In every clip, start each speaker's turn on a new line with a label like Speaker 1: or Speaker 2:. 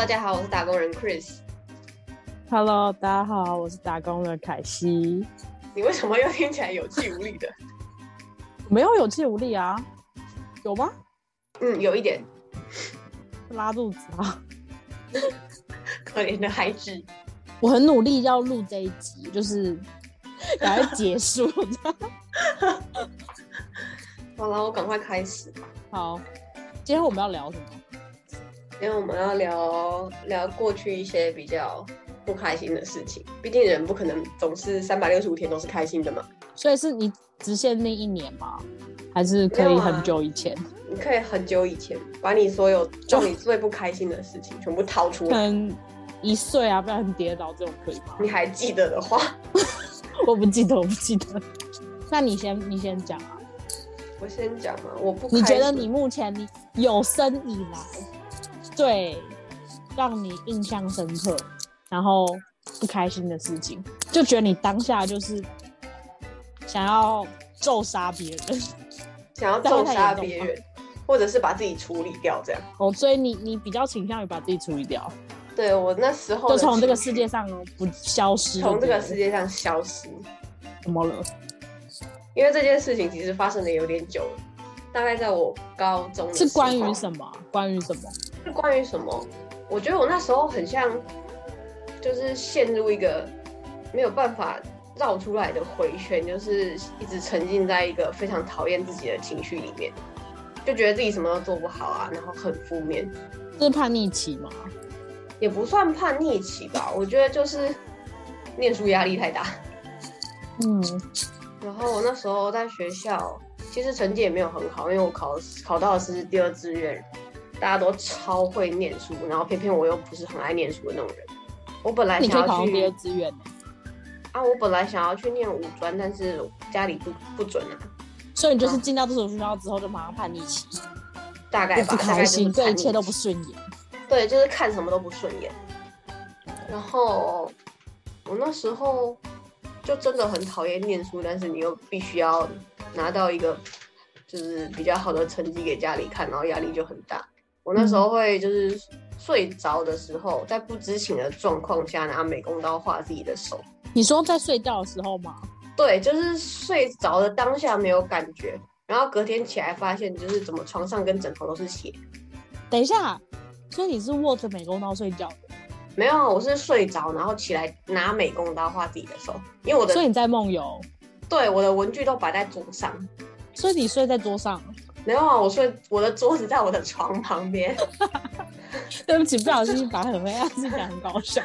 Speaker 1: 大家好，我是打工人 Chris。
Speaker 2: Hello，大家好，我是打工的凯西。
Speaker 1: 你为什么又听起来有气无力的？
Speaker 2: 没有有气无力啊？有吗？
Speaker 1: 嗯，有一点
Speaker 2: 拉肚子啊！
Speaker 1: 可怜的孩子。
Speaker 2: 我很努力要录这一集，就是赶快结束。
Speaker 1: 好了，我赶快开始。
Speaker 2: 好，今天我们要聊什么？
Speaker 1: 今天我们要聊聊过去一些比较不开心的事情。毕竟人不可能总是三百六十五天都是开心的嘛。
Speaker 2: 所以是你只限定一年吗？还是可以很久以前？
Speaker 1: 你可以很久以前把你所有让你最不开心的事情全部掏出来。
Speaker 2: 可能一岁啊，不然很跌倒这种可以吗？
Speaker 1: 你还记得的话，
Speaker 2: 我不记得，我不记得。那你先，你先讲啊。
Speaker 1: 我先讲嘛。我不
Speaker 2: 你觉得你目前你有生以来最让你印象深刻，然后不开心的事情，就觉得你当下就是想要咒杀别人
Speaker 1: 想要咒杀别人，或者是把自己处理掉这样。
Speaker 2: 哦，所以你你比较倾向于把自己处理掉，
Speaker 1: 对我那时候
Speaker 2: 就从这个世界上不消失，
Speaker 1: 从这个世
Speaker 2: 界
Speaker 1: 界上消失。
Speaker 2: 怎么了？
Speaker 1: 因为这件事情其实发生的有点久了，大概在我高中的
Speaker 2: 是关于？什么？关于什么？
Speaker 1: 是关于什么？我觉得我那时候很像，就是陷入一个没有办法绕出来的回圈，就是一直沉浸在一个非常讨厌自己的情绪里面，就觉得自己什么都做不好啊，然后很负面，
Speaker 2: 这是叛逆期吗？
Speaker 1: 也不算叛逆期吧，我觉得就是念书压力太大。
Speaker 2: 嗯，
Speaker 1: 然后我那时候在学校，其实成绩也没有很好，因为我考考到的是第二志愿，大家都超会念书，然后偏偏我又不是很爱念书的那种人。我本来想要去
Speaker 2: 志愿欸
Speaker 1: 啊，我本来想要去念五专，但是家里不不准啊，
Speaker 2: 所以你就是进到这所学校之后就马上叛逆期，
Speaker 1: 大概吧，
Speaker 2: 开心，对一切都不顺眼。
Speaker 1: 对，就是看什么都不顺眼。然后我那时候就真的很讨厌念书，但是你又必须要拿到一个就是比较好的成绩给家里看，然后压力就很大。我那时候会就是睡着的时候，在不知情的状况下拿美工刀划自己的手。
Speaker 2: 你说在睡觉的时候吗？
Speaker 1: 对，就是睡着的当下没有感觉，然后隔天起来发现就是怎么床上跟枕头都是血。
Speaker 2: 等一下，所以你是握着美工刀睡觉的，
Speaker 1: 没有，我是睡着，然后起来拿美工刀画自己的手，因为我的
Speaker 2: 所以你在梦游，
Speaker 1: 对，我的文具都摆在桌上。
Speaker 2: 所以你睡在桌上。
Speaker 1: 没有啊，我睡我的桌子在我的床旁边。
Speaker 2: 对不起，不小心把很黑暗事情很搞笑。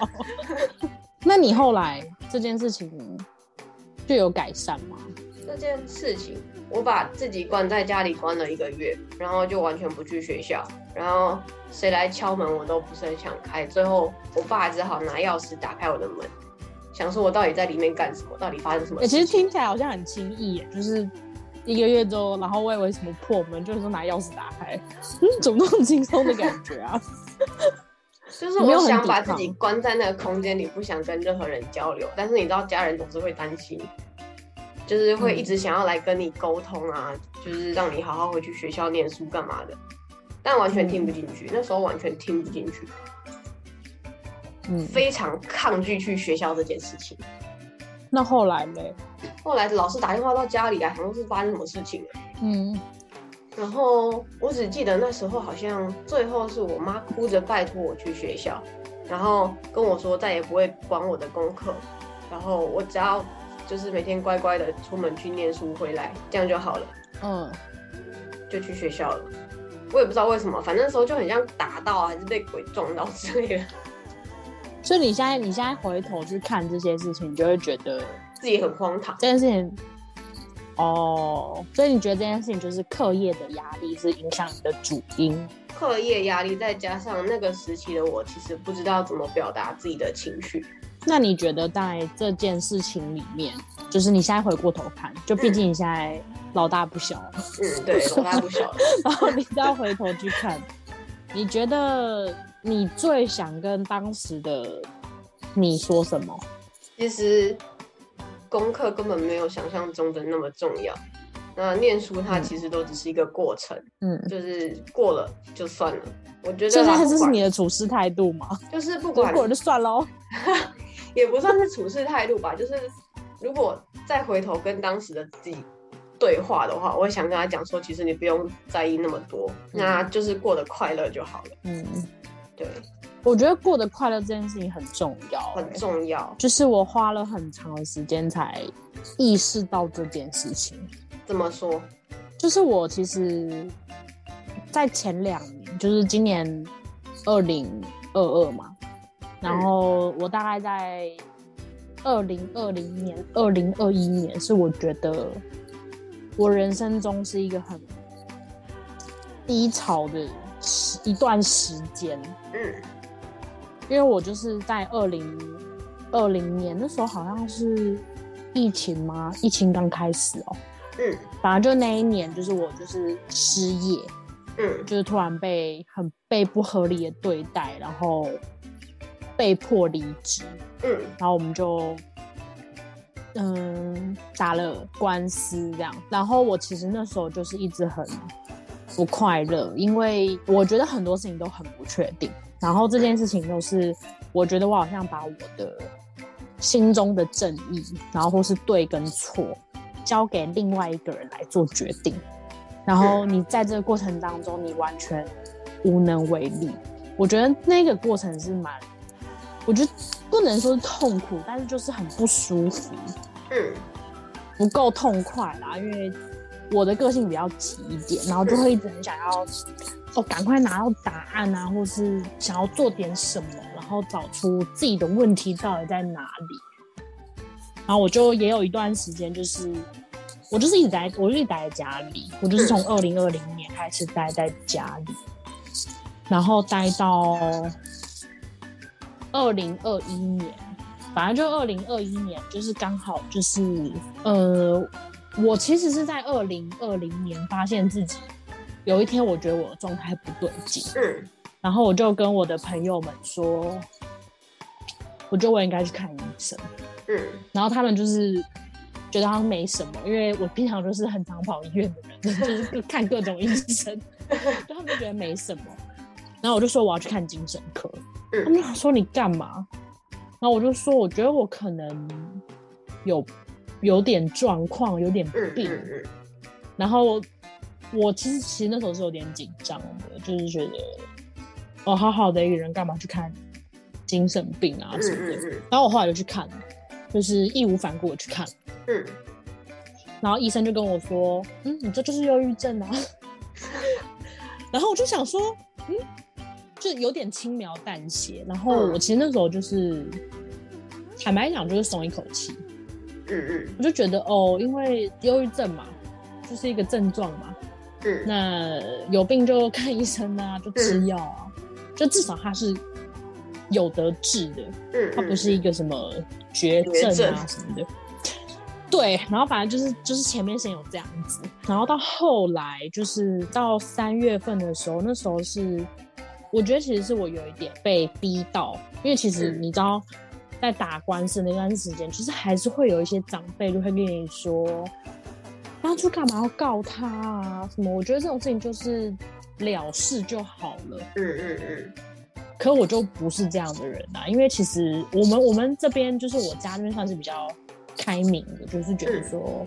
Speaker 2: 那你后来这件事情就有改善吗？
Speaker 1: 这件事情，我把自己关在家里关了一个月，然后就完全不去学校，然后谁来敲门我都不是很想开。最后我爸只好拿钥匙打开我的门，想说我到底在里面干什么，到底发生什么？
Speaker 2: 其实听起来好像很轻易耶，就是一个月之后，然后我以为什么破门，就是说拿钥匙打开，嗯，怎么那么轻松的感觉啊？
Speaker 1: 就是我想把自己关在那个空间里，不想跟任何人交流。但是你知道，家人总是会担心，就是会一直想要来跟你沟通啊，就是让你好好回去学校念书干嘛的，但完全听不进去。那时候完全听不进去，
Speaker 2: 嗯，
Speaker 1: 非常抗拒去学校这件事情。
Speaker 2: 那后来呢？
Speaker 1: 后来老师打电话到家里啊，好像是发生什么事情了。
Speaker 2: 嗯，
Speaker 1: 然后我只记得那时候好像最后是我妈哭着拜托我去学校，然后跟我说再也不会管我的功课，然后我只要就是每天乖乖的出门去念书回来，这样就好了，
Speaker 2: 嗯，
Speaker 1: 就去学校了。我也不知道为什么，反正那时候就很像打到啊，还是被鬼撞到之类的，
Speaker 2: 所以你现在你现在回头去看这些事情，你就会觉得
Speaker 1: 自己很荒唐。
Speaker 2: 这件事情，哦，所以你觉得这件事情就是课业的压力是影响你的主因？
Speaker 1: 课业压力再加上那个时期的我，其实不知道怎么表达自己的情绪。
Speaker 2: 那你觉得在这件事情里面，就是你现在回过头看，就毕竟你现在老大不小了，
Speaker 1: 嗯，对，老大不小了。
Speaker 2: 然后你再回头去看，你觉得你最想跟当时的你说什么？
Speaker 1: 其实功课根本没有想象中的那么重要，那念书它
Speaker 2: 嗯
Speaker 1: 其实都只是一个过程，
Speaker 2: 嗯，
Speaker 1: 就是过了就算了。我觉得啦不管
Speaker 2: 在这是你的处事态度吗？
Speaker 1: 就是不
Speaker 2: 过
Speaker 1: 管
Speaker 2: 了就算喽。
Speaker 1: 也不算是处事态度吧，就是如果再回头跟当时的自己对话的话，我会想跟他讲说，其实你不用在意那么多，那就是过得快乐就好了。
Speaker 2: 嗯，
Speaker 1: 对，
Speaker 2: 我觉得过得快乐这件事情很重要、
Speaker 1: 很
Speaker 2: 欸
Speaker 1: 重要。
Speaker 2: 就是我花了很长的时间才意识到这件事情。
Speaker 1: 怎么说？
Speaker 2: 就是我其实，在前两年，就是今年二零二二嘛，然后我大概在二零二零年、二零二一年，是我觉得我人生中是一个很低潮的时一段时间。
Speaker 1: 嗯。
Speaker 2: 因为我就是在二零二零年那时候，好像是疫情吗？疫情刚开始哦、
Speaker 1: 嗯。
Speaker 2: 反正就那一年，就是我就是失业，
Speaker 1: 嗯。
Speaker 2: 就是突然被很被不合理的对待，然后被迫离职，
Speaker 1: 嗯。
Speaker 2: 然后我们就嗯打了官司这样。然后我其实那时候就是一直很不快乐，因为我觉得很多事情都很不确定。然后这件事情都是我觉得我好像把我的心中的正义，然后或是对跟错，交给另外一个人来做决定。然后你在这个过程当中，你完全无能为力。我觉得那个过程是蛮，我觉得不能说是痛苦，但是就是很不舒服，
Speaker 1: 嗯
Speaker 2: 不够痛快啦。因为我的个性比较急一点，然后就会一直很想要哦，赶快拿到答案啊，或是想要做点什么，然后找出自己的问题到底在哪里。然后我就也有一段时间，就是我就是一直待，我就一直待在家里，我就是从二零二零年开始待在家里，然后待到二零二一年，反正就二零二一年，就是刚好就是呃，我其实是在二零二零年发现自己有一天，我觉得我的状态不对劲，
Speaker 1: 嗯
Speaker 2: 然后我就跟我的朋友们说，我觉得我应该去看医生。
Speaker 1: 嗯
Speaker 2: 然后他们就是觉得好像没什么，因为我平常就是很常跑医院的人，就是看各种医生，就他们就觉得没什么。然后我就说我要去看精神科，他
Speaker 1: 嗯
Speaker 2: 们就说你干嘛？然后我就说我觉得我可能有有点状况，有点
Speaker 1: 嗯
Speaker 2: 病。
Speaker 1: 嗯
Speaker 2: 然后我我其实其实那时候是有点紧张的，就是觉得哦，好好的一个人干嘛去看精神病啊什么的。
Speaker 1: 嗯
Speaker 2: 然后我后来就去看了，就是义无反顾的去看，
Speaker 1: 嗯
Speaker 2: 然后医生就跟我说：“嗯，你这就是忧郁症啊。”然后我就想说，嗯，就有点轻描淡写。然后
Speaker 1: 嗯
Speaker 2: 我其实那时候就是，坦白讲就是松一口气，
Speaker 1: 嗯嗯
Speaker 2: 我就觉得哦，因为忧郁症嘛，就是一个症状嘛，
Speaker 1: 嗯。
Speaker 2: 那有病就看医生啊，就吃药啊，就至少它是有得治的。
Speaker 1: 嗯，
Speaker 2: 它不是一个什么绝症啊什么的。对，然后反正就是就是前面先有这样子，然后到后来就是到三月份的时候，那时候是我觉得其实是我有一点被逼到，因为其实
Speaker 1: 嗯。
Speaker 2: 你知道在打官司那段时间，就是还是会有一些长辈就会跟你说，当初干嘛要告他啊什么？我觉得这种事情就是了事就好了。
Speaker 1: 嗯嗯嗯
Speaker 2: 可我就不是这样的人啊，因为其实我们我们这边就是我家那边算是比较开明的，就是觉得说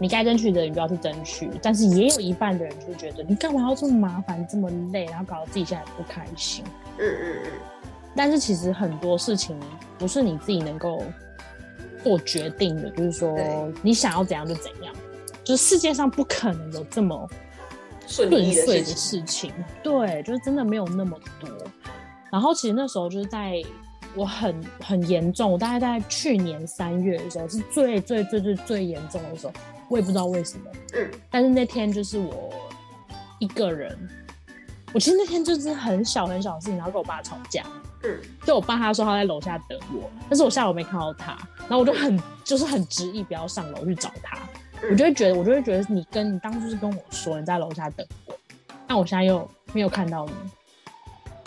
Speaker 2: 你该争取的你就要去争取，但是也有一半的人就是觉得你干嘛要这么麻烦这么累，然后搞得自己现在不开心。
Speaker 1: 嗯嗯嗯
Speaker 2: 但是其实很多事情不是你自己能够做决定的，就是说你想要怎样就怎样，就是世界上不可能有这么
Speaker 1: 顺
Speaker 2: 遂的
Speaker 1: 事情，
Speaker 2: 事情，对，就是真的没有那么多。然后其实那时候就是在我很很严重，我大概在去年三月的时候是最最最最最严重的时候，我也不知道为什么，
Speaker 1: 嗯。
Speaker 2: 但是那天就是我一个人，我其实那天就是很小很小的事情，然后跟我爸吵架，
Speaker 1: 嗯
Speaker 2: 就我爸他说他在楼下等我，但是我下楼没看到他，然后我就很就是很执意不要上楼去找他，
Speaker 1: 嗯。
Speaker 2: 我就会觉得我就会觉得你跟你当初是跟我说你在楼下等我，但我现在又没有看到你，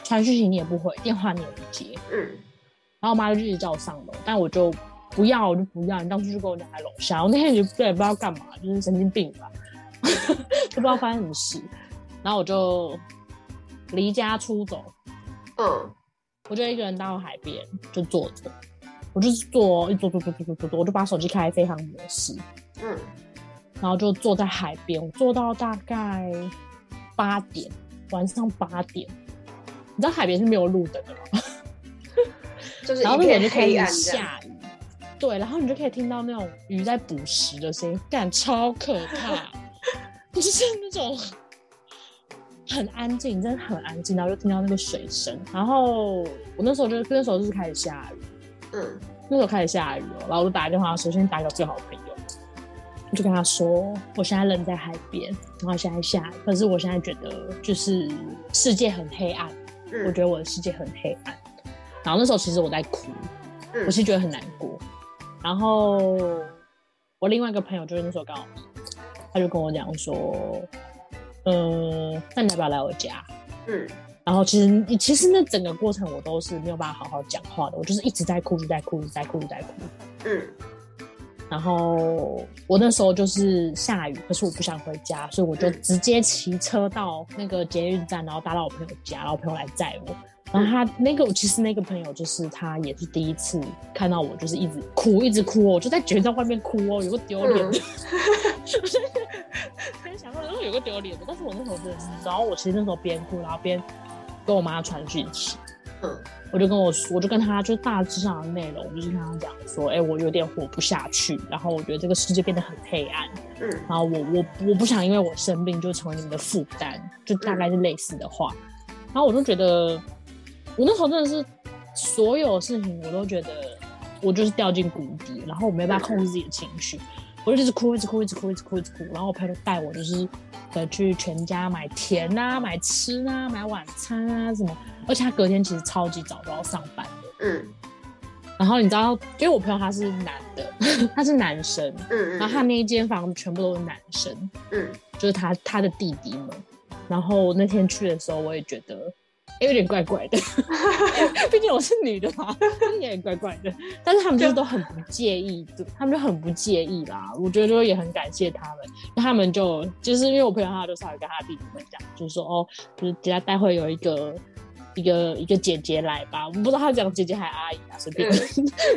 Speaker 2: 传讯息你也不回，电话你也不接，
Speaker 1: 嗯。
Speaker 2: 然后我妈就一直叫我上楼，但我就不要我就不要，你当初就跟我讲在楼下，我那天就不知道干嘛，就是神经病吧，就不知道发生什么事，然后我就离家出走，
Speaker 1: 嗯
Speaker 2: 我就一个人到海边就坐着，我就是坐一坐坐坐坐坐坐坐，我就把手机开飞行模式，
Speaker 1: 嗯
Speaker 2: 然后就坐在海边，我坐到大概八点，晚上八点。你知道海边是没有路灯的吗？
Speaker 1: 就是
Speaker 2: 然后那
Speaker 1: 一片
Speaker 2: 边就开始
Speaker 1: 黑暗这样。
Speaker 2: 下雨，对，然后你就可以听到那种鱼在捕食的声音，感超可怕，就是那种很安静，真的很安静，然后就听到那个水声。然后我那时候就那时候就是开始下雨，
Speaker 1: 嗯。
Speaker 2: 那时候开始下雨了，然后我就打电话，首先打给我最好的朋友，我就跟他说，我现在人在海边，然后现在下雨，可是我现在觉得就是世界很黑暗，嗯。我
Speaker 1: 嗯
Speaker 2: 觉得我的世界很黑暗。然后那时候其实我在哭，
Speaker 1: 嗯。
Speaker 2: 我是觉得很难过。然后我另外一个朋友就是那时候刚好，他就跟我讲说，呃，那你要不要来我家？
Speaker 1: 嗯
Speaker 2: 然后其实其实那整个过程我都是没有办法好好讲话的，我就是一直在哭，一直在哭，一直在哭，一直在哭。
Speaker 1: 嗯
Speaker 2: 然后我那时候就是下雨，可是我不想回家，所以我就直接骑车到那个捷运站，然后搭到我朋友家，然后朋友来载我。然后他那个其实那个朋友就是他也是第一次看到我，就是一直哭一直哭哦，我就在捷运站外面哭哦，有个丢脸的。我现在想到说有个丢脸的，但是我那时候真的是，然后我其实那时候边哭，然后边跟我妈传讯息，
Speaker 1: 嗯。
Speaker 2: 我就跟我说，我就跟她就大致上的内容，我就是跟他讲说，哎、我有点活不下去，然后我觉得这个世界变得很黑暗，
Speaker 1: 嗯。
Speaker 2: 然后我我我不想因为我生病就成为你们的负担，就大概是类似的话。然后我就觉得，我那时候真的是所有事情我都觉得我就是掉进谷底，然后我没办法控制自己的情绪，我就一直哭，一直哭，一直哭，一直哭，一直哭。然后我朋友就带我就是呃去全家买甜啊、买吃啊、买晚餐啊什么，而且他隔天其实超级早都要上班的。
Speaker 1: 嗯
Speaker 2: 然后你知道，因为我朋友他是男的，他是男生，
Speaker 1: 嗯，
Speaker 2: 然后他那一间房子全部都是男生，
Speaker 1: 嗯
Speaker 2: 就是他他的弟弟们。然后那天去的时候，我也觉得、诶有点怪怪的，毕竟我是女的嘛，有点怪怪的。但是他们就都很不介意，他们就很不介意啦。我觉得就也很感谢他们，那他们就就是因为我朋友他就稍微跟他弟弟们讲，就是说哦，就是等下待会有一个。一个一个姐姐来吧，我不知道他讲姐姐还阿姨啊，随便。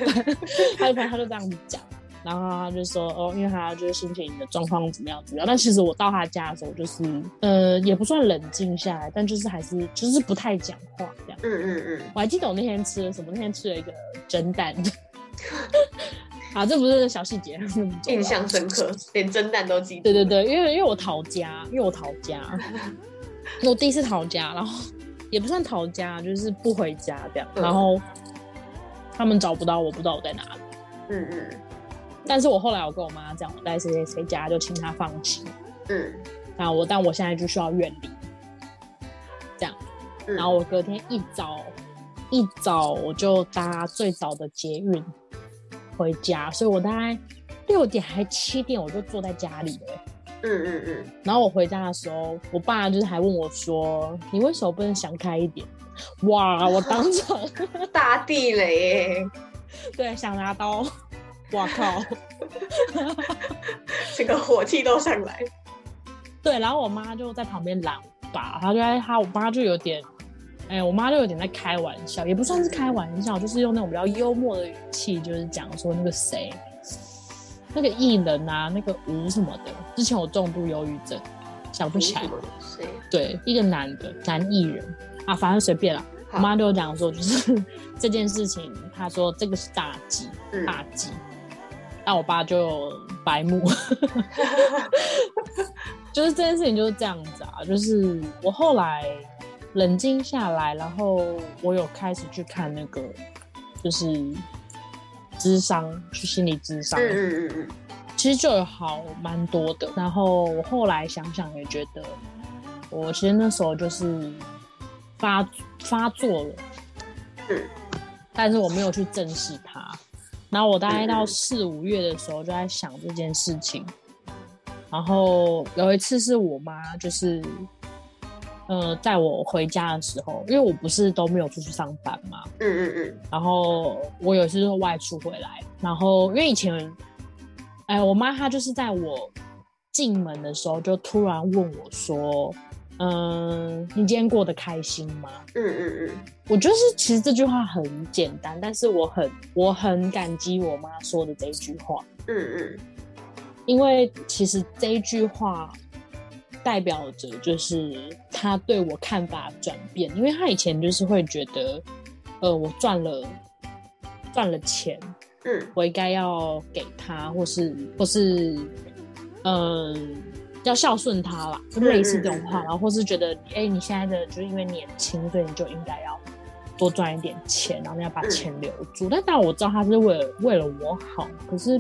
Speaker 2: 他就他就这样子讲，然后他就说哦，因为他就是心情的状况怎么样怎么样。但其实我到他家的时候，就是呃也不算冷静下来，但就是还是就是不太讲话这样。
Speaker 1: 嗯嗯嗯
Speaker 2: 我还记得我那天吃了什么，那天吃了一个蒸蛋。啊，这不是小细节，
Speaker 1: 印象深刻，连蒸蛋都记得。
Speaker 2: 对对对，因为因为我逃家，因为我逃家，我第一次逃家，然后也不算逃家，就是不回家这样，
Speaker 1: 嗯
Speaker 2: 然后他们找不到我，不知道我在哪里。
Speaker 1: 嗯嗯
Speaker 2: 但是我后来我跟我妈讲，我在谁谁谁家，就请她放弃。
Speaker 1: 嗯
Speaker 2: 那我但我现在就需要远离，这样。
Speaker 1: 嗯，
Speaker 2: 然后我隔天一早一早我就搭最早的捷运回家，所以我大概六点还七点我就坐在家里了欸。
Speaker 1: 嗯嗯嗯，
Speaker 2: 然后我回家的时候，我爸就是还问我说：“你为什么不能想开一点？”哇！我当场
Speaker 1: 大地雷耶，
Speaker 2: 对想拿刀，哇靠！
Speaker 1: 整个火气都上来。
Speaker 2: 对，然后我妈就在旁边拦我爸，她就在她我妈就有点，哎、我妈就有点在开玩笑，也不算是开玩笑，就是用那种比较幽默的语气，就是讲说那个谁，那个艺人啊，那个吴什么的，之前有重度忧郁症，想不起来？对，一个男的男艺人啊，反正随便啦。我
Speaker 1: 好
Speaker 2: 妈就讲说，就是这件事情，她说这个是大忌，
Speaker 1: 嗯
Speaker 2: 大忌。但我爸就白目，就是这件事情就是这样子啊。就是我后来冷静下来，然后我有开始去看那个，就是智商，去心理智商。
Speaker 1: 嗯嗯嗯嗯
Speaker 2: 其实就有好蛮多的。然后我后来想想也觉得，我其实那时候就是发发作了，
Speaker 1: 嗯
Speaker 2: 但是我没有去正视它。然后我大概到四五月的时候就在想这件事情。然后有一次是我妈就是，呃，在我回家的时候，因为我不是都没有出去上班嘛，
Speaker 1: 嗯嗯嗯，
Speaker 2: 然后我有一次就外出回来，然后因为以前，哎，我妈她就是在我进门的时候就突然问我说：“嗯，你今天过得开心吗？”
Speaker 1: 嗯嗯嗯，
Speaker 2: 我就是其实这句话很简单，但是我很我很感激我妈说的这一句话，
Speaker 1: 嗯嗯
Speaker 2: 因为其实这一句话代表着就是她对我看法转变，因为她以前就是会觉得，呃，我赚了赚了钱，
Speaker 1: 嗯。
Speaker 2: 我应该要给他，或是或是，嗯、要孝顺他啦，就类似这种话，然后或是觉得，哎、你现在的就是因为年轻，所以你就应该要多赚一点钱，然后你要把
Speaker 1: 嗯
Speaker 2: 钱留住。但当然我知道他是为了为了我好，可是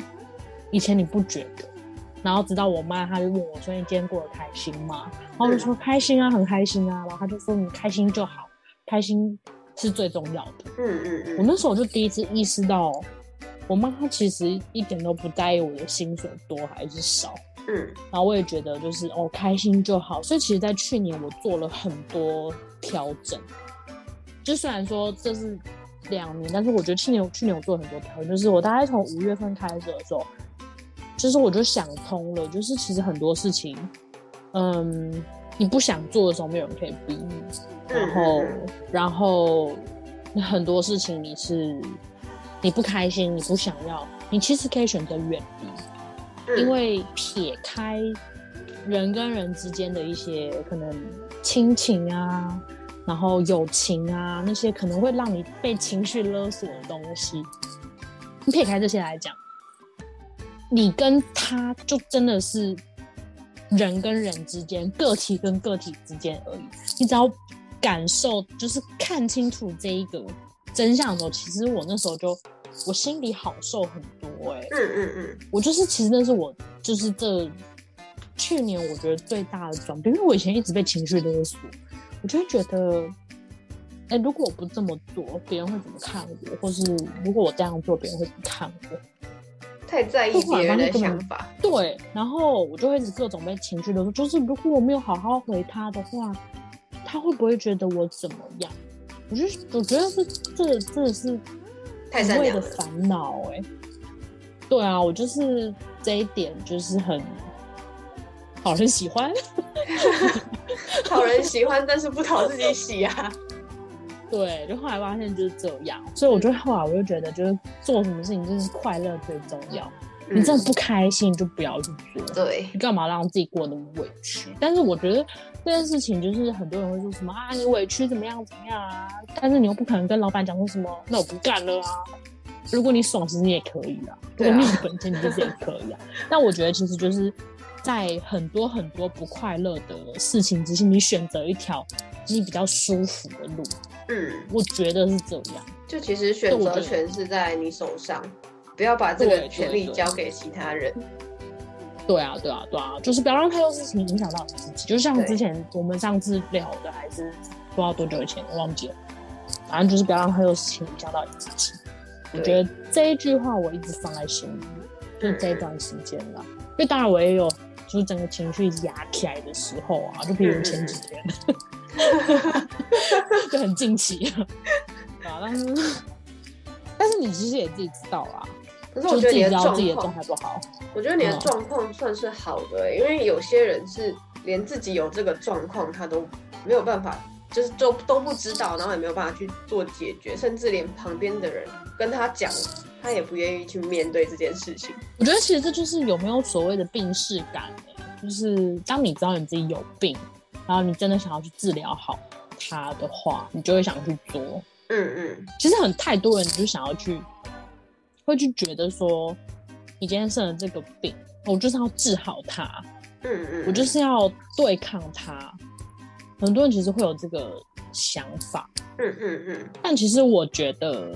Speaker 2: 以前你不觉得。然后直到我妈，她就问我说：“你今天过得开心吗？”然后我就说：“开心啊，很开心啊。”然后她就说：“你开心就好，开心是最重要的。”
Speaker 1: 嗯嗯嗯，
Speaker 2: 我那时候就第一次意识到，我妈她其实一点都不在意我的薪水多还是少，
Speaker 1: 嗯。
Speaker 2: 然后我也觉得就是哦开心就好。所以其实，在去年我做了很多调整，就虽然说这是两年，但是我觉得去年去年我做了很多调整，就是我大概从五月份开始的时候，就是我就想通了，就是其实很多事情，嗯，你不想做的时候，没有人可以逼你。然后，
Speaker 1: 嗯
Speaker 2: 然后很多事情你是你不开心，你不想要，你其实可以选择远离，
Speaker 1: 嗯
Speaker 2: 因为撇开人跟人之间的一些可能亲情啊，然后友情啊，那些可能会让你被情绪勒索的东西，你撇开这些来讲，你跟他就真的是人跟人之间、个体跟个体之间而已。你只要感受，就是看清楚这一个真相的时候，其实我那时候就我心里好受很多哎、
Speaker 1: 嗯嗯嗯
Speaker 2: 我就是其实那是我就是这去年我觉得最大的转变，因为我以前一直被情绪勒索，我就会觉得，哎、如果我不这么做，别人会怎么看我？或是如果我这样做，别人会怎么看我？
Speaker 1: 太在意别人的想法，
Speaker 2: 对，然后我就会一直各种被情绪勒索，就是如果我没有好好回他的话，他会不会觉得我怎么样？我就我觉得这这真的是
Speaker 1: 太
Speaker 2: 很
Speaker 1: 善良了。
Speaker 2: 为的烦恼哎。对啊，我就是这一点就是很讨人喜欢。
Speaker 1: 讨人喜欢，但是不讨自己喜啊。
Speaker 2: 对，就后来发现就是这样，所以我就后来我就觉得，就是做什么事情就是快乐最重要。你真的不开心，就不要去做。
Speaker 1: 嗯对，
Speaker 2: 你干嘛让自己过得那么委屈？但是我觉得这件事情就是很多人会说什么啊，你委屈怎么样怎么样啊？但是你又不可能跟老板讲说什么，那我不干了啊。如果你爽，其实你也可以啊。如果你有本钱，你就是也可以啊。但我觉得其实就是在很多很多不快乐的事情之下，你选择一条你比较舒服的路，
Speaker 1: 嗯，
Speaker 2: 我觉得是这样。
Speaker 1: 就其实选择权是在你手上，不要把这个权利交给其他人。
Speaker 2: 对啊，对啊，对啊，就是不要让太多事情影响到你自己。就像之前我们上次聊的，还是不知道多久以前，我忘记了。反正就是不要让太多事情影响到你自己。我
Speaker 1: 对
Speaker 2: 觉得这一句话我一直放在心里，就是这一段时间啦。因为当然我也有就是整个情绪压起来的时候啊，就比如前几天，就很近期啊。但是但是你其实也自己知道啦，
Speaker 1: 可是我觉得你的
Speaker 2: 知道自己的
Speaker 1: 状况，
Speaker 2: 不好。
Speaker 1: 我觉得你的
Speaker 2: 嗯
Speaker 1: 状况算是好的欸、因为有些人是连自己有这个状况，他都没有办法，就是都都不知道，然后也没有办法去做解决，甚至连旁边的人跟他讲，他也不愿意去面对这件事情。
Speaker 2: 我觉得其实这就是有没有所谓的病视感、欸，就是当你知道你自己有病，然后你真的想要去治疗好它的话，你就会想去做。
Speaker 1: 嗯嗯，
Speaker 2: 其实很太多人就想要去，会去觉得说，你今天生了这个病，我就是要治好它，
Speaker 1: 嗯嗯，
Speaker 2: 我就是要对抗它。很多人其实会有这个想法，
Speaker 1: 嗯嗯嗯
Speaker 2: 但其实我觉得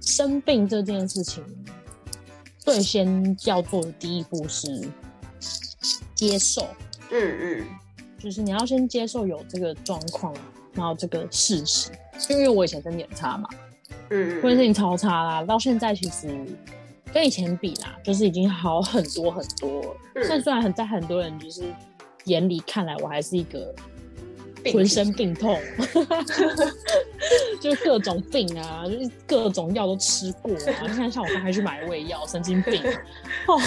Speaker 2: 生病这件事情，最先要做的第一步是接受，
Speaker 1: 嗯嗯
Speaker 2: 就是你要先接受有这个状况，然后这个事实。因为我以前身体很差嘛，
Speaker 1: 嗯，
Speaker 2: 我身体超差啦，到现在其实跟以前比啦，就是已经好很多很多了。
Speaker 1: 嗯
Speaker 2: 但虽然很在很多人就是眼里看来，我还是一个
Speaker 1: 病
Speaker 2: 浑身病痛，就各种病啊，就是各种药都吃过啊。你看，像我刚才去买胃药，神经病哦，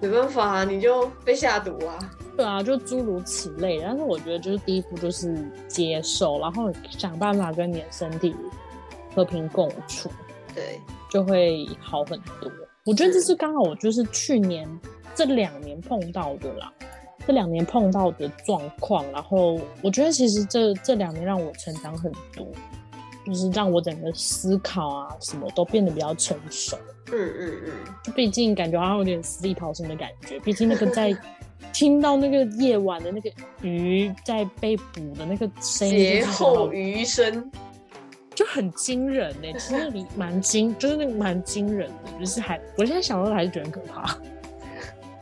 Speaker 1: 没办法啊，你就被下毒啊。
Speaker 2: 对啊，就诸如此类。但是我觉得，就是第一步就是接受，然后想办法跟你的身体和平共处，
Speaker 1: 对，
Speaker 2: 就会好很多。我觉得这是刚好我就是去年这两年碰到的啦，这两年碰到的状况。然后我觉得其实这这两年让我成长很多，就是让我整个思考啊什么都变得比较成熟。
Speaker 1: 嗯嗯嗯，
Speaker 2: 毕竟感觉好像有点死里逃生的感觉。毕竟那个在听到那个夜晚的那个鱼在被捕的那个声音，
Speaker 1: 劫后余生。
Speaker 2: 就很惊人呢，其实你蛮惊，就是那个蛮惊人的，就是还我现在想到还是觉得很可怕。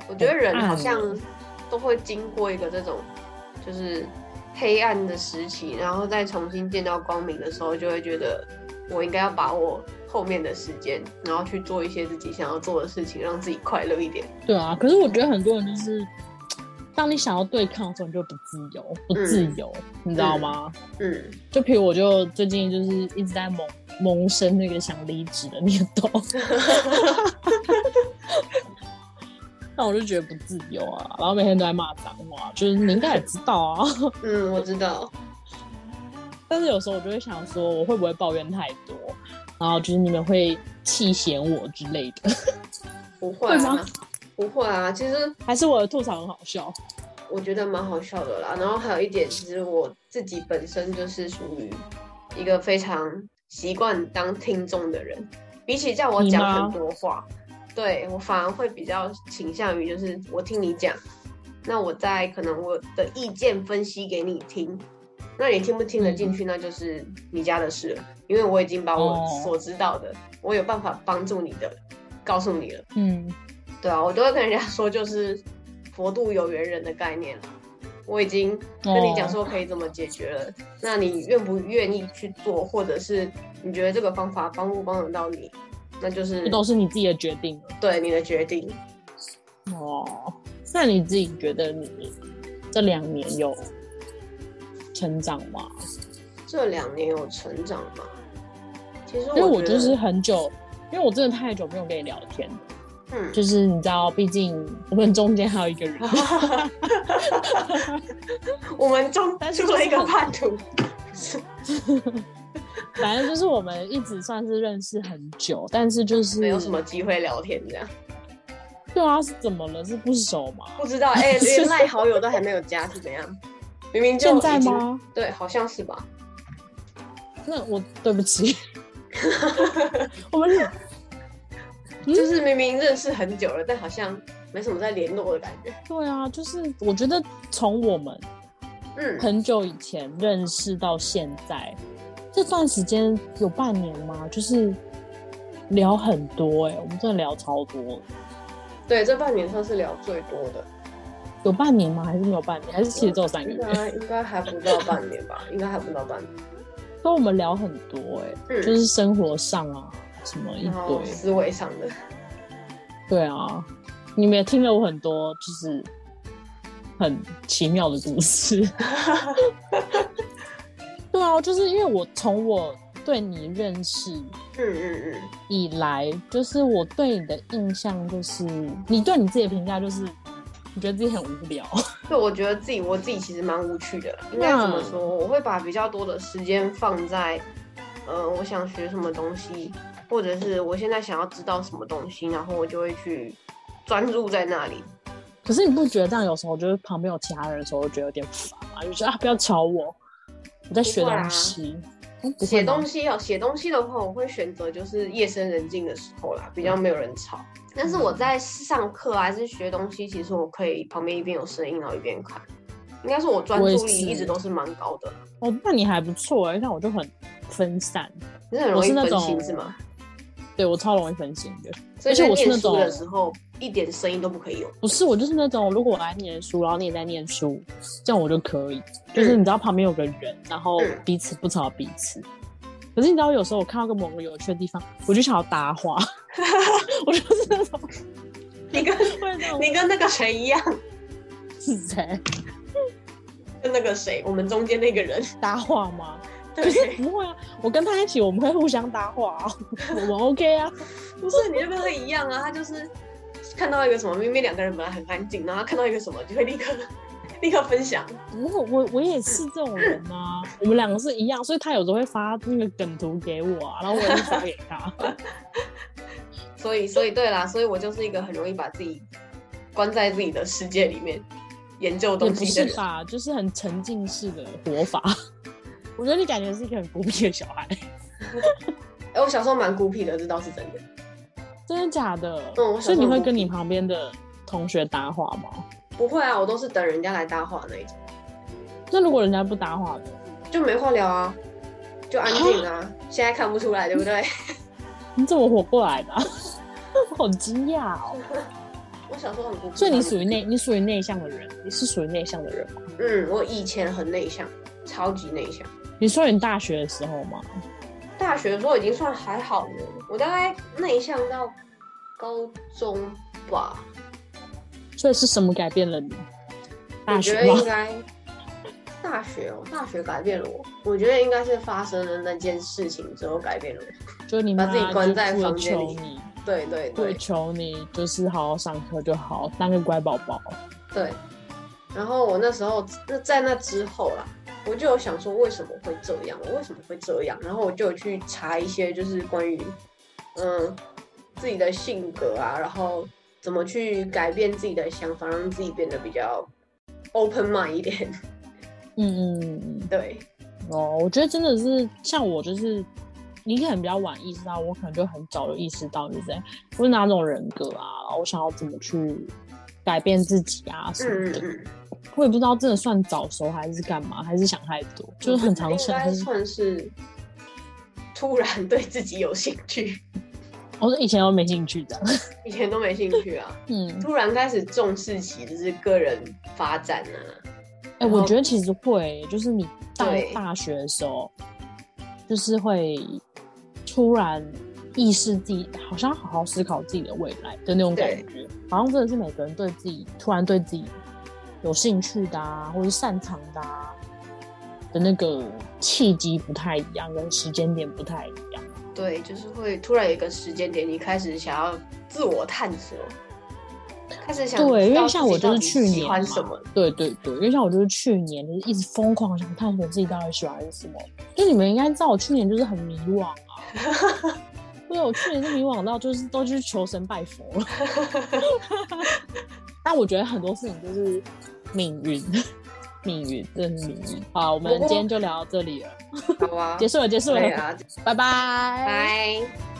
Speaker 1: 我觉得人好像都会经过一个这种就是黑暗的时期，然后再重新见到光明的时候，就会觉得我应该要把握后面的时间，然后去做一些自己想要做的事情，让自己快乐一点。
Speaker 2: 对啊，可是我觉得很多人就是。当你想要对抗的时候，你就不自由，不自由，你知道吗？
Speaker 1: 嗯，
Speaker 2: 就比如我就最近就是一直在萌萌生那个想离职的念头，那我就觉得不自由啊，然后每天都在骂脏话，就是你应该也知道啊。
Speaker 1: 嗯，我知道。
Speaker 2: 但是有时候我就会想说，我会不会抱怨太多，然后就是你们会气嫌我之类的？
Speaker 1: 不会吗？不会啊，其实
Speaker 2: 还是我的吐槽很好笑，
Speaker 1: 我觉得蛮好笑的啦。然后还有一点，其实我自己本身就是属于一个非常习惯当听众的人，比起叫我讲很多话，对我反而会比较倾向于就是我听你讲，那我再可能我的意见分析给你听，那你听不听得进去，那就是你家的事了。因为我已经把我所知道的，我有办法帮助你的，告诉你了。嗯。对啊，我都会跟人家说，就是佛度有缘人的概念了。我已经跟你讲说可以怎么解决了，那你愿不愿意去做，或者是你觉得这个方法帮不帮得到你，那就是
Speaker 2: 都是你自己的决定了。
Speaker 1: 对，你的决定。
Speaker 2: 哦，那你自己觉得你这两年有成长吗？
Speaker 1: 这两年有成长吗？其实
Speaker 2: 因为我就是很久，因为我真的太久没有跟你聊天了。
Speaker 1: 嗯，
Speaker 2: 就是你知道，毕竟我们中间还有一个人，
Speaker 1: 我们中出了一个叛徒，
Speaker 2: 反正就是我们一直算是认识很久，但是就是
Speaker 1: 没有什么机会聊天这样。
Speaker 2: 对啊，是怎么了？是不熟吗？
Speaker 1: 不知道，哎，连赖好友都还没有加，是怎样？明明就
Speaker 2: 现在吗？
Speaker 1: 对，好像是吧。
Speaker 2: 那我对不起，我们。
Speaker 1: 就是明明认识很久了，但好像没什么在联络的感觉。
Speaker 2: 对啊，就是我觉得从我们
Speaker 1: 嗯
Speaker 2: 很久以前认识到现在这段时间有半年吗？就是聊很多哎，我们真的聊超多。
Speaker 1: 对，这半年算是聊最多的。
Speaker 2: 有半年吗？还是没有半年？还是其实只有三个月？
Speaker 1: 应该应该还不到半年吧？应该还不到半年。
Speaker 2: 跟我们聊很多哎，就是生活上啊。什么一堆
Speaker 1: 思维上的，
Speaker 2: 对啊，你们也听了我很多，就是很奇妙的故事。对啊，就是因为我从我对你认识，嗯
Speaker 1: 嗯嗯，
Speaker 2: 以来，就是我对你的印象就是，你对你自己的评价就是，你觉得自己很无聊。
Speaker 1: 对，我觉得自己我自己其实蛮无趣的。应该怎么说？我会把比较多的时间放在，呃，我想学什么东西。或者是我现在想要知道什么东西，然后我就会去专注在那里。
Speaker 2: 可是你不觉得这样有时候就是旁边有其他人的时候，觉得有点烦吗？就觉得啊，不要吵我，我在学东西。
Speaker 1: 写东西哦，写东西的话，我会选择就是夜深人静的时候啦，比较没有人吵。但是我在上课还是学东西，其实我可以旁边一边有声音，然后一边看。应该是我专注力一直都是蛮高的。
Speaker 2: 哦，那你还不错哎，像我就很分散，
Speaker 1: 你很容易分心是吗？
Speaker 2: 对我超容易分心的，
Speaker 1: 而
Speaker 2: 且我是那种
Speaker 1: 的时候一点声音都不可以有。
Speaker 2: 不是，我就是那种如果我来念书，然后你也在念书，这样我就可以。就是你知道旁边有个人，然后彼此不吵彼此。可是你知道有时候我看到个某个有趣的地方，我就想要搭话。我就是那种，
Speaker 1: 你跟 你跟那个谁一样？
Speaker 2: 是谁？
Speaker 1: 跟那个谁，我们中间那个人
Speaker 2: 搭话吗？不会啊，我跟他一起，我们会互相搭话啊，我们 OK 啊。
Speaker 1: 不是你就跟他一样啊，他就是看到一个什么，明明两个人本来很安静，然后他看到一个什么就会立刻 立刻分享。
Speaker 2: 我我我也是这种人啊，我们两个是一样，所以他有时候会发那个梗图给我啊，然后我也会发给他。
Speaker 1: 所以，所以对啦，所以我就是一个很容易把自己关在自己的世界里面研究东西的人。
Speaker 2: 是吧，就是很沉浸式的活法。我觉得你感觉是一个很孤僻的小孩，
Speaker 1: 哎、我小时候蛮孤僻的，这倒是真的。
Speaker 2: 真的假的？
Speaker 1: 嗯
Speaker 2: 所以你会跟你旁边的同学搭话吗？
Speaker 1: 不会啊，我都是等人家来搭话那一种，
Speaker 2: 那如果人家不搭话呢，
Speaker 1: 就没话聊啊，就安静啊。现在看不出来，对不对？
Speaker 2: 你怎么活过来的啊、我好惊讶哦！
Speaker 1: 我小时候很孤僻，
Speaker 2: 所以你属于内，你属于内向的人，你是属于内向的人吗？
Speaker 1: 嗯，我以前很内向，超级内向。
Speaker 2: 你说你大学的时候吗？
Speaker 1: 大学的时候已经算还好了，我大概内向到高中吧。
Speaker 2: 所以是什么改变了你？大
Speaker 1: 我觉得应？该大学哦，大学改变了我。我觉得应该是发生了那件事情之后改变了我。
Speaker 2: 就你妈
Speaker 1: 把自己关在
Speaker 2: 就
Speaker 1: 房间里
Speaker 2: 求你，
Speaker 1: 对对
Speaker 2: 会
Speaker 1: 对
Speaker 2: 求你就是好好上课就好，当个乖宝宝。
Speaker 1: 对。然后我那时候那在那之后啦，我就有想说为什么会这样，我为什么会这样？然后我就有去查一些就是关于嗯自己的性格啊，然后怎么去改变自己的想法，让自己变得比较 open mind 一点。
Speaker 2: 嗯嗯。
Speaker 1: 对，
Speaker 2: 哦，我觉得真的是像我，就是你可能比较晚意识到，我可能就很早就意识到，就是我是哪种人格啊，我想要怎么去改变自己啊什么的。
Speaker 1: 嗯嗯嗯，
Speaker 2: 我也不知道真的算早熟还是干嘛，还是想太多，就是很常
Speaker 1: 应该，算是突然对自己有兴趣，
Speaker 2: 我说以前都没兴趣的。
Speaker 1: 以前都没兴趣啊，
Speaker 2: 嗯，
Speaker 1: 突然开始重视起就是个人发展啊。
Speaker 2: 哎、我觉得其实会，就是你
Speaker 1: 到
Speaker 2: 大学的时候，就是会突然意识自己，好像好好思考自己的未来的那种感觉，好像真的是每个人对自己突然对自己有兴趣的啊，或者是擅长的啊的那个契机不太一样，跟时间点不太一样。
Speaker 1: 对，就是会突然有一个时间点，你开始想要自我探索，开始想
Speaker 2: 对，因为像我就是去年喜
Speaker 1: 欢什么，
Speaker 2: 对对对，因为像我就是去年就是一直疯狂想探索自己到底喜欢什么。就你们应该知道，我去年就是很迷惘啊。对，我去年是迷惘到就是都去求神拜佛了。但我觉得很多事情就是命运，命运真的是命运。好，我们今天就聊到这里了，
Speaker 1: 好啊
Speaker 2: 结，束了，结束了，
Speaker 1: 啊，
Speaker 2: 拜拜。
Speaker 1: 拜。